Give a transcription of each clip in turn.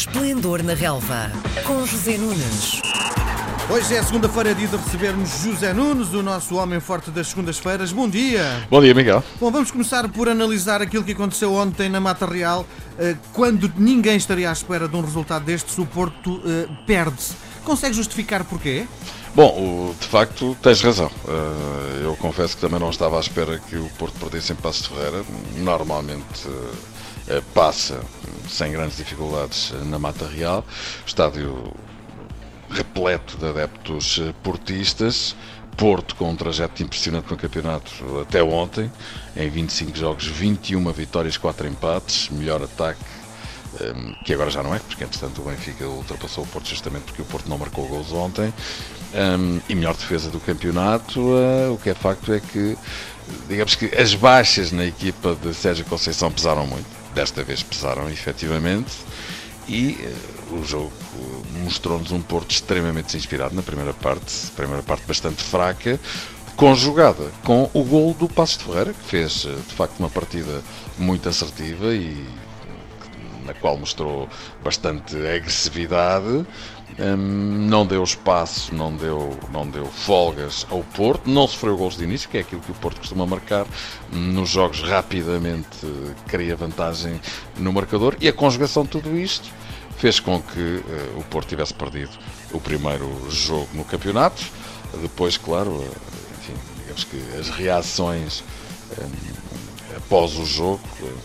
Esplendor na Relva, com José Nunes. Hoje é segunda-feira, dia de recebermos José Nunes, o nosso homem forte das segundas-feiras. Bom dia! Bom dia, Miguel. Bom, vamos começar por analisar aquilo que aconteceu ontem na Mata Real, eh, quando ninguém estaria à espera de um resultado destes, o Porto eh, perde-se. Consegue justificar porquê? Bom, de facto, tens razão. Eh, eu confesso que também não estava à espera que o Porto perdesse em Passos de Ferreira. Normalmente passa sem grandes dificuldades na Mata Real. Estádio repleto de adeptos eh, portistas. Porto com um trajeto impressionante no campeonato até ontem, em 25 jogos, 21 vitórias, 4 empates, melhor ataque, ehm, que agora já não é, porque entretanto o Benfica ultrapassou o Porto justamente porque o Porto não marcou gols ontem, ehm, e melhor defesa do campeonato. Eh, o que é facto é que, digamos que as baixas na equipa de Sérgio Conceição pesaram muito, desta vez pesaram efetivamente e uh, o jogo mostrou-nos um Porto extremamente inspirado na primeira parte, primeira parte bastante fraca, conjugada com o gol do Passo de Ferreira, que fez eh, de facto uma partida muito assertiva e na qual mostrou bastante agressividade, um, não deu espaço, não deu, não deu folgas ao Porto, não sofreu gols de início, que é aquilo que o Porto costuma marcar. Nos jogos rapidamente cria vantagem no marcador. E a conjugação de tudo isto fez com que uh, o Porto tivesse perdido o primeiro jogo no campeonato. Depois, claro, uh, enfim, digamos que as reações um, após o jogo uh,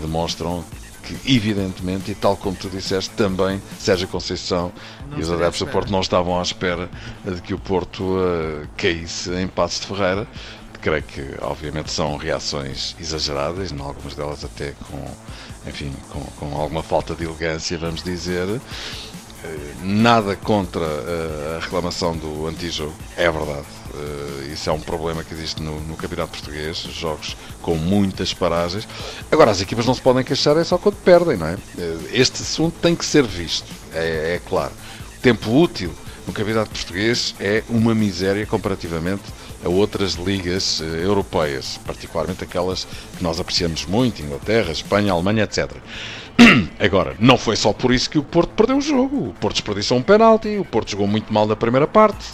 demonstram que, evidentemente, e tal como tu disseste, também Sérgio Conceição não e os adeptos do Porto não estavam à espera de que o Porto uh, caísse em Passos de Ferreira. Creio que, obviamente, são reações exageradas, em algumas delas até com, enfim, com, com alguma falta de elegância, vamos dizer. Eh, nada contra eh, a reclamação do antijogo, é verdade. Uh, isso é um problema que existe no, no, Campeonato Português, jogos com muitas paragens. Agora, as equipas não se podem queixar é só quando perdem, não é? Este assunto tem que ser visto, é, é claro. O tempo útil no Campeonato Português é uma miséria comparativamente a outras ligas uh, europeias, particularmente aquelas que nós apreciamos muito, Inglaterra, Espanha, Alemanha, etc. Agora, não foi só por isso que o Porto perdeu o jogo. O Porto desperdiçou um penalti, o Porto jogou muito mal na primeira parte.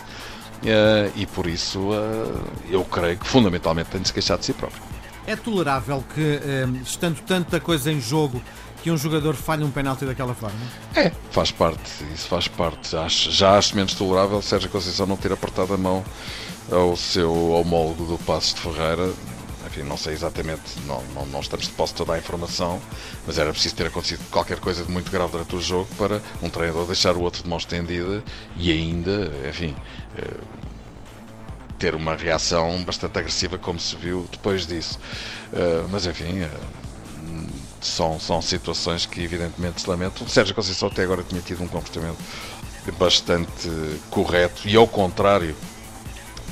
Uh, e por isso uh, eu creio que fundamentalmente tem de se queixar de si próprio. É tolerável que, estando tanta coisa em jogo, que um jogador falhe um penalti daquela forma? É, faz parte, isso faz parte. Acho, já acho menos tolerável Sérgio Conceição não ter apertado a mão ao seu homólogo do Passo de Ferreira enfim, não sei exatamente, não, não, não estamos de posse toda a informação, mas era preciso ter acontecido qualquer coisa de muito grave durante o jogo para um treinador deixar o outro de mão estendida e ainda, enfim, eh, ter uma reação bastante agressiva, como se viu depois disso. Eh, mas enfim. São, são situações que evidentemente se lamentam. O Sérgio Conceição até agora tinha tido um comportamento bastante correto e ao contrário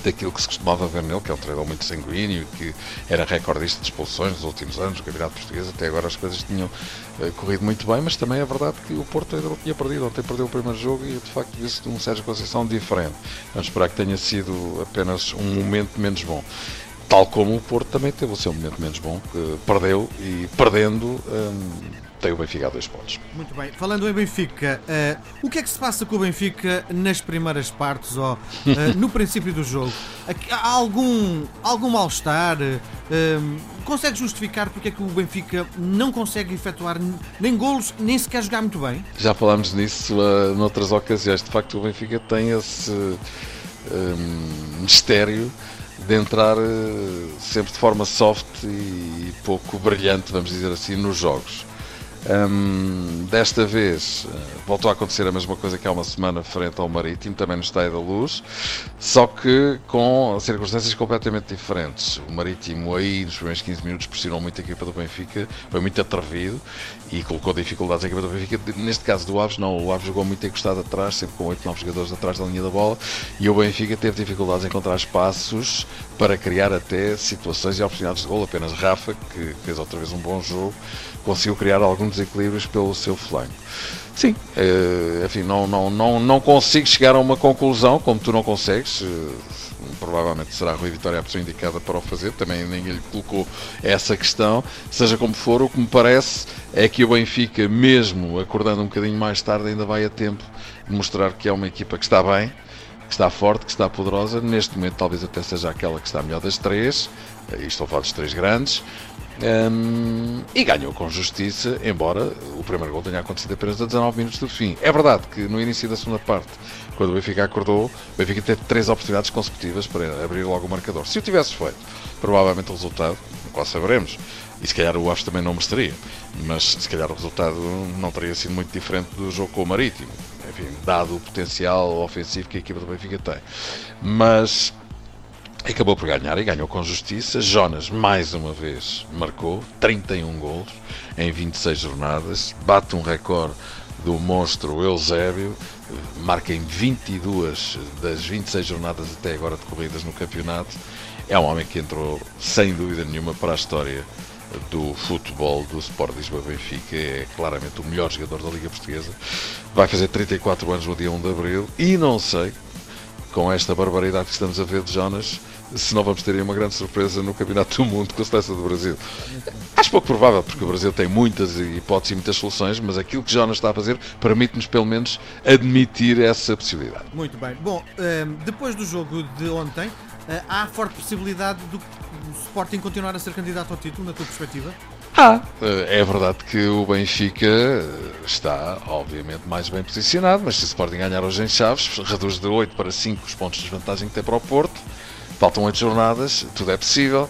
daquilo que se costumava ver nele, que é um treinador muito sanguíneo, que era recordista de expulsões nos últimos anos no Campeonato Português. Até agora as coisas tinham uh, corrido muito bem, mas também é verdade que o Porto ainda não tinha perdido. Ontem perdeu o primeiro jogo e de facto viu-se um Sérgio Conceição diferente. Vamos esperar que tenha sido apenas um momento menos bom. Tal como o Porto também teve o seu momento menos bom, perdeu e perdendo. Um, tem o Benfica a dois pontos. Muito bem. Falando em Benfica, uh, o que é que se passa com o Benfica nas primeiras partes ou uh, no princípio do jogo? Há algum, algum mal-estar? Uh, consegue justificar porque é que o Benfica não consegue efetuar nem golos, nem sequer jogar muito bem? Já falámos nisso noutras ocasiões. De facto, o Benfica tem esse mistério de entrar sempre de forma soft e pouco brilhante, vamos dizer assim, nos jogos. Um, desta vez uh, voltou a acontecer a mesma coisa que há uma semana frente ao Marítimo, também no Estádio da Luz, só que com circunstâncias completamente diferentes. O Marítimo aí nos primeiros 15 minutos pressionou muito a equipa do Benfica, foi muito atrevido e colocou dificuldades à equipa do Benfica. Neste caso do Aves, não, o Aves jogou muito encostado atrás, sempre com 8, 9 jogadores atrás da linha da bola e o Benfica teve dificuldades em encontrar espaços para criar até situações e oportunidades de gol. Apenas Rafa, que fez outra vez um bom jogo, conseguiu criar alguns desequilíbrios pelo seu flanco. Sim, eh, enfim, não, não, não, não consigo chegar a uma conclusão, como tu não consegues. Eh, provavelmente será Rui Vitória a pessoa indicada para o fazer, também ninguém lhe colocou essa questão. Seja como for, o que me parece é que o Benfica, mesmo acordando um bocadinho mais tarde, ainda vai a tempo de mostrar que é uma equipa que está bem, que está forte, que está poderosa. Neste momento, talvez até seja aquela que está melhor das três, estou a falar dos três grandes. Um, e ganhou com justiça, embora o primeiro gol tenha acontecido apenas a 19 minutos do fim. É verdade que no início da segunda parte, quando o Benfica acordou, o Benfica teve três oportunidades consecutivas para abrir logo o marcador. Se o tivesse feito, provavelmente o resultado, quase saberemos, e se calhar o Aves também não mereceria, mas se calhar o resultado não teria sido muito diferente do jogo com o Marítimo, enfim, dado o potencial ofensivo que a equipa do Benfica tem. Mas acabou por ganhar e ganhou com justiça. Jonas, mais uma vez, marcou 31 gols em 26 jornadas, bate um recorde do monstro Eusébio, marca em 22 das 26 jornadas até agora decorridas no campeonato. É um homem que entrou, sem dúvida nenhuma, para a história do futebol do Sport Lisboa Benfica. É claramente o melhor jogador da Liga Portuguesa. Vai fazer 34 anos no dia 1 de Abril e não sei, com esta barbaridade que estamos a ver de Jonas, se não vamos ter uma grande surpresa no Campeonato do Mundo com a seleção do Brasil. Acho pouco provável, porque o Brasil tem muitas hipóteses e muitas soluções, mas aquilo que Jonas está a fazer permite-nos, pelo menos, admitir essa possibilidade. Muito bem. Bom, ehm, depois do jogo de ontem, eh, há forte possibilidade do Sporting continuar a ser candidato ao título, na tua perspectiva? Ah, é verdade que o Benfica está, obviamente, mais bem posicionado, mas se o Sporting ganhar hoje em Chaves, reduz de 8 para 5 os pontos de desvantagem que tem para o Porto Faltam oito jornadas, tudo é possível.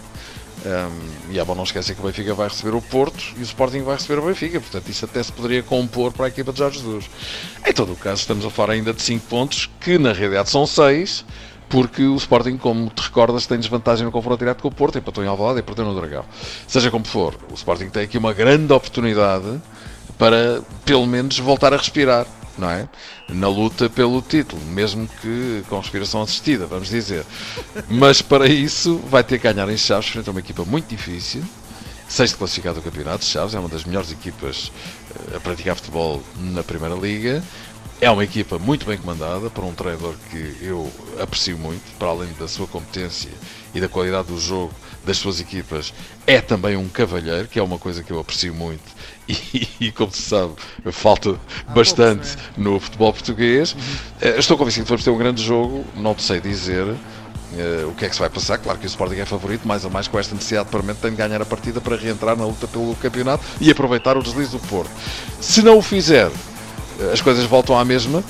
Um, e é bom não esquecer que o Benfica vai receber o Porto e o Sporting vai receber o Benfica, portanto isso até se poderia compor para a equipa de Jorge Jesus. Em todo o caso, estamos a falar ainda de 5 pontos, que na realidade são 6, porque o Sporting, como te recordas, tem desvantagem no confronto direto com o Porto, empatou em Alvalade e perdeu no Dragão. Seja como for, o Sporting tem aqui uma grande oportunidade para, pelo menos, voltar a respirar não é? Na luta pelo título, mesmo que com respiração assistida, vamos dizer. Mas para isso vai ter que ganhar em Chaves frente a uma equipa muito difícil. Sexto classificado do campeonato, Chaves é uma das melhores equipas eh, a praticar futebol na Primeira Liga. É uma equipa muito bem comandada por um treinador que eu aprecio muito, para além da sua competência e da qualidade do jogo das suas equipas. É também um cavalheiro, que é uma coisa que eu aprecio muito e, e, como se sabe, falta bastante é? no futebol português. Uhum. Eh, estou convencido que vamos ter um grande jogo, não te sei dizer. Uh, o que é que se vai passar? Claro que o Sporting é favorito, mais ou mais com esta necessidade permanente tem de ganhar a partida para reentrar na luta pelo campeonato e aproveitar o deslize do Porto. Se não o fizer, as coisas voltam à mesma,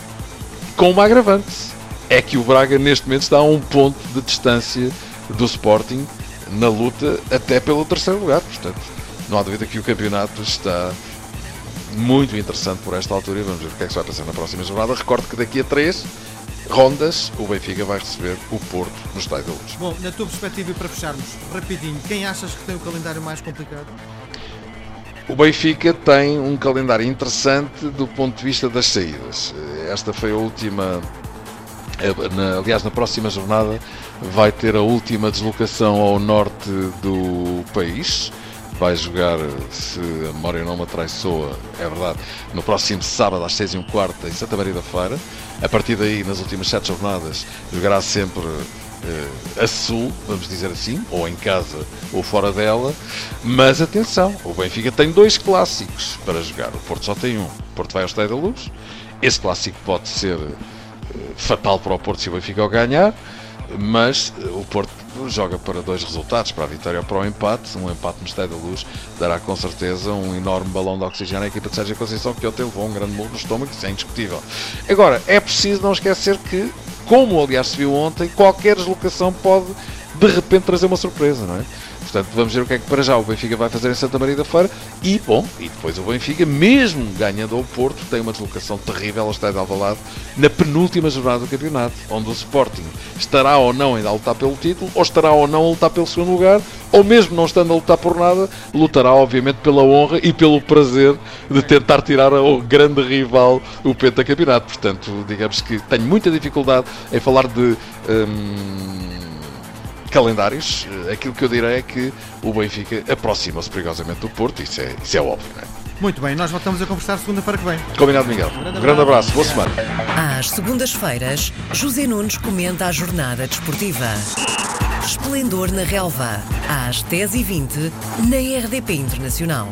com uma agravante. É que o Braga neste momento está a um ponto de distância do Sporting na luta até pelo terceiro lugar. Portanto, não há dúvida que o campeonato está muito interessante por esta altura e vamos ver o que é que vai passar na próxima jornada. Recordo que daqui a três rondas o Benfica vai receber o Porto no Estádio da Luz. Bom, na tua perspectiva e para fecharmos, rapidinho, quem achas que tem o calendário mais complicado? O Benfica tem um calendário interessante do ponto de vista das saídas. Esta foi a última. Aliás, na próxima jornada vai ter a última deslocação ao norte do país vai jogar, se a memória não me atraiçoa, é verdade, no próximo sábado às 6 e um quarto em Santa Maria da Feira. A partir daí, nas últimas sete jornadas, jogará sempre a sul, vamos dizer assim, ou em casa ou fora dela. Mas atenção, o Benfica tem dois clássicos para jogar. O Porto só tem um. O Porto vai ao Estádio da Luz. Esse clássico pode ser uh, fatal para o Porto se o Benfica o ganhar mas uh, o Porto joga para dois resultados, para a vitória ou para o empate. Um empate no Estádio da Luz dará com certeza um enorme balão de oxigênio à equipa de Sérgio Conceição, que ontem levou um grande murro no estômago, isso é indiscutível. Agora, é preciso não esquecer que, como aliás se viu ontem, qualquer deslocação pode de repente trazer uma surpresa, não é? Portanto, vamos ver o que é que para já o Benfica vai fazer em Santa Maria da Feira. E, bom, e depois o Benfica, mesmo ganhando ao Porto, tem uma deslocação terrível ao Estádio de Alvalade na penúltima jornada do campeonato, onde o Sporting estará ou não ainda a lutar pelo título, ou estará ou não a lutar pelo segundo lugar, ou mesmo não estando a lutar por nada, lutará obviamente pela honra e pelo prazer de tentar tirar ao grande rival o pentacampeonato. Portanto, digamos que tenho muita dificuldade em falar de... Hum, calendários, aquilo que eu direi é que o Benfica aproxima-se perigosamente do Porto, isso é, isso é óbvio, não é? Muito bem, nós voltamos a conversar segunda-feira que vem. Combinado, Miguel. Um grande, um grande abraço, boa semana. Às segundas-feiras, José Nunes comenta a jornada desportiva. Esplendor na Relva, às 10h20, na RDP Internacional.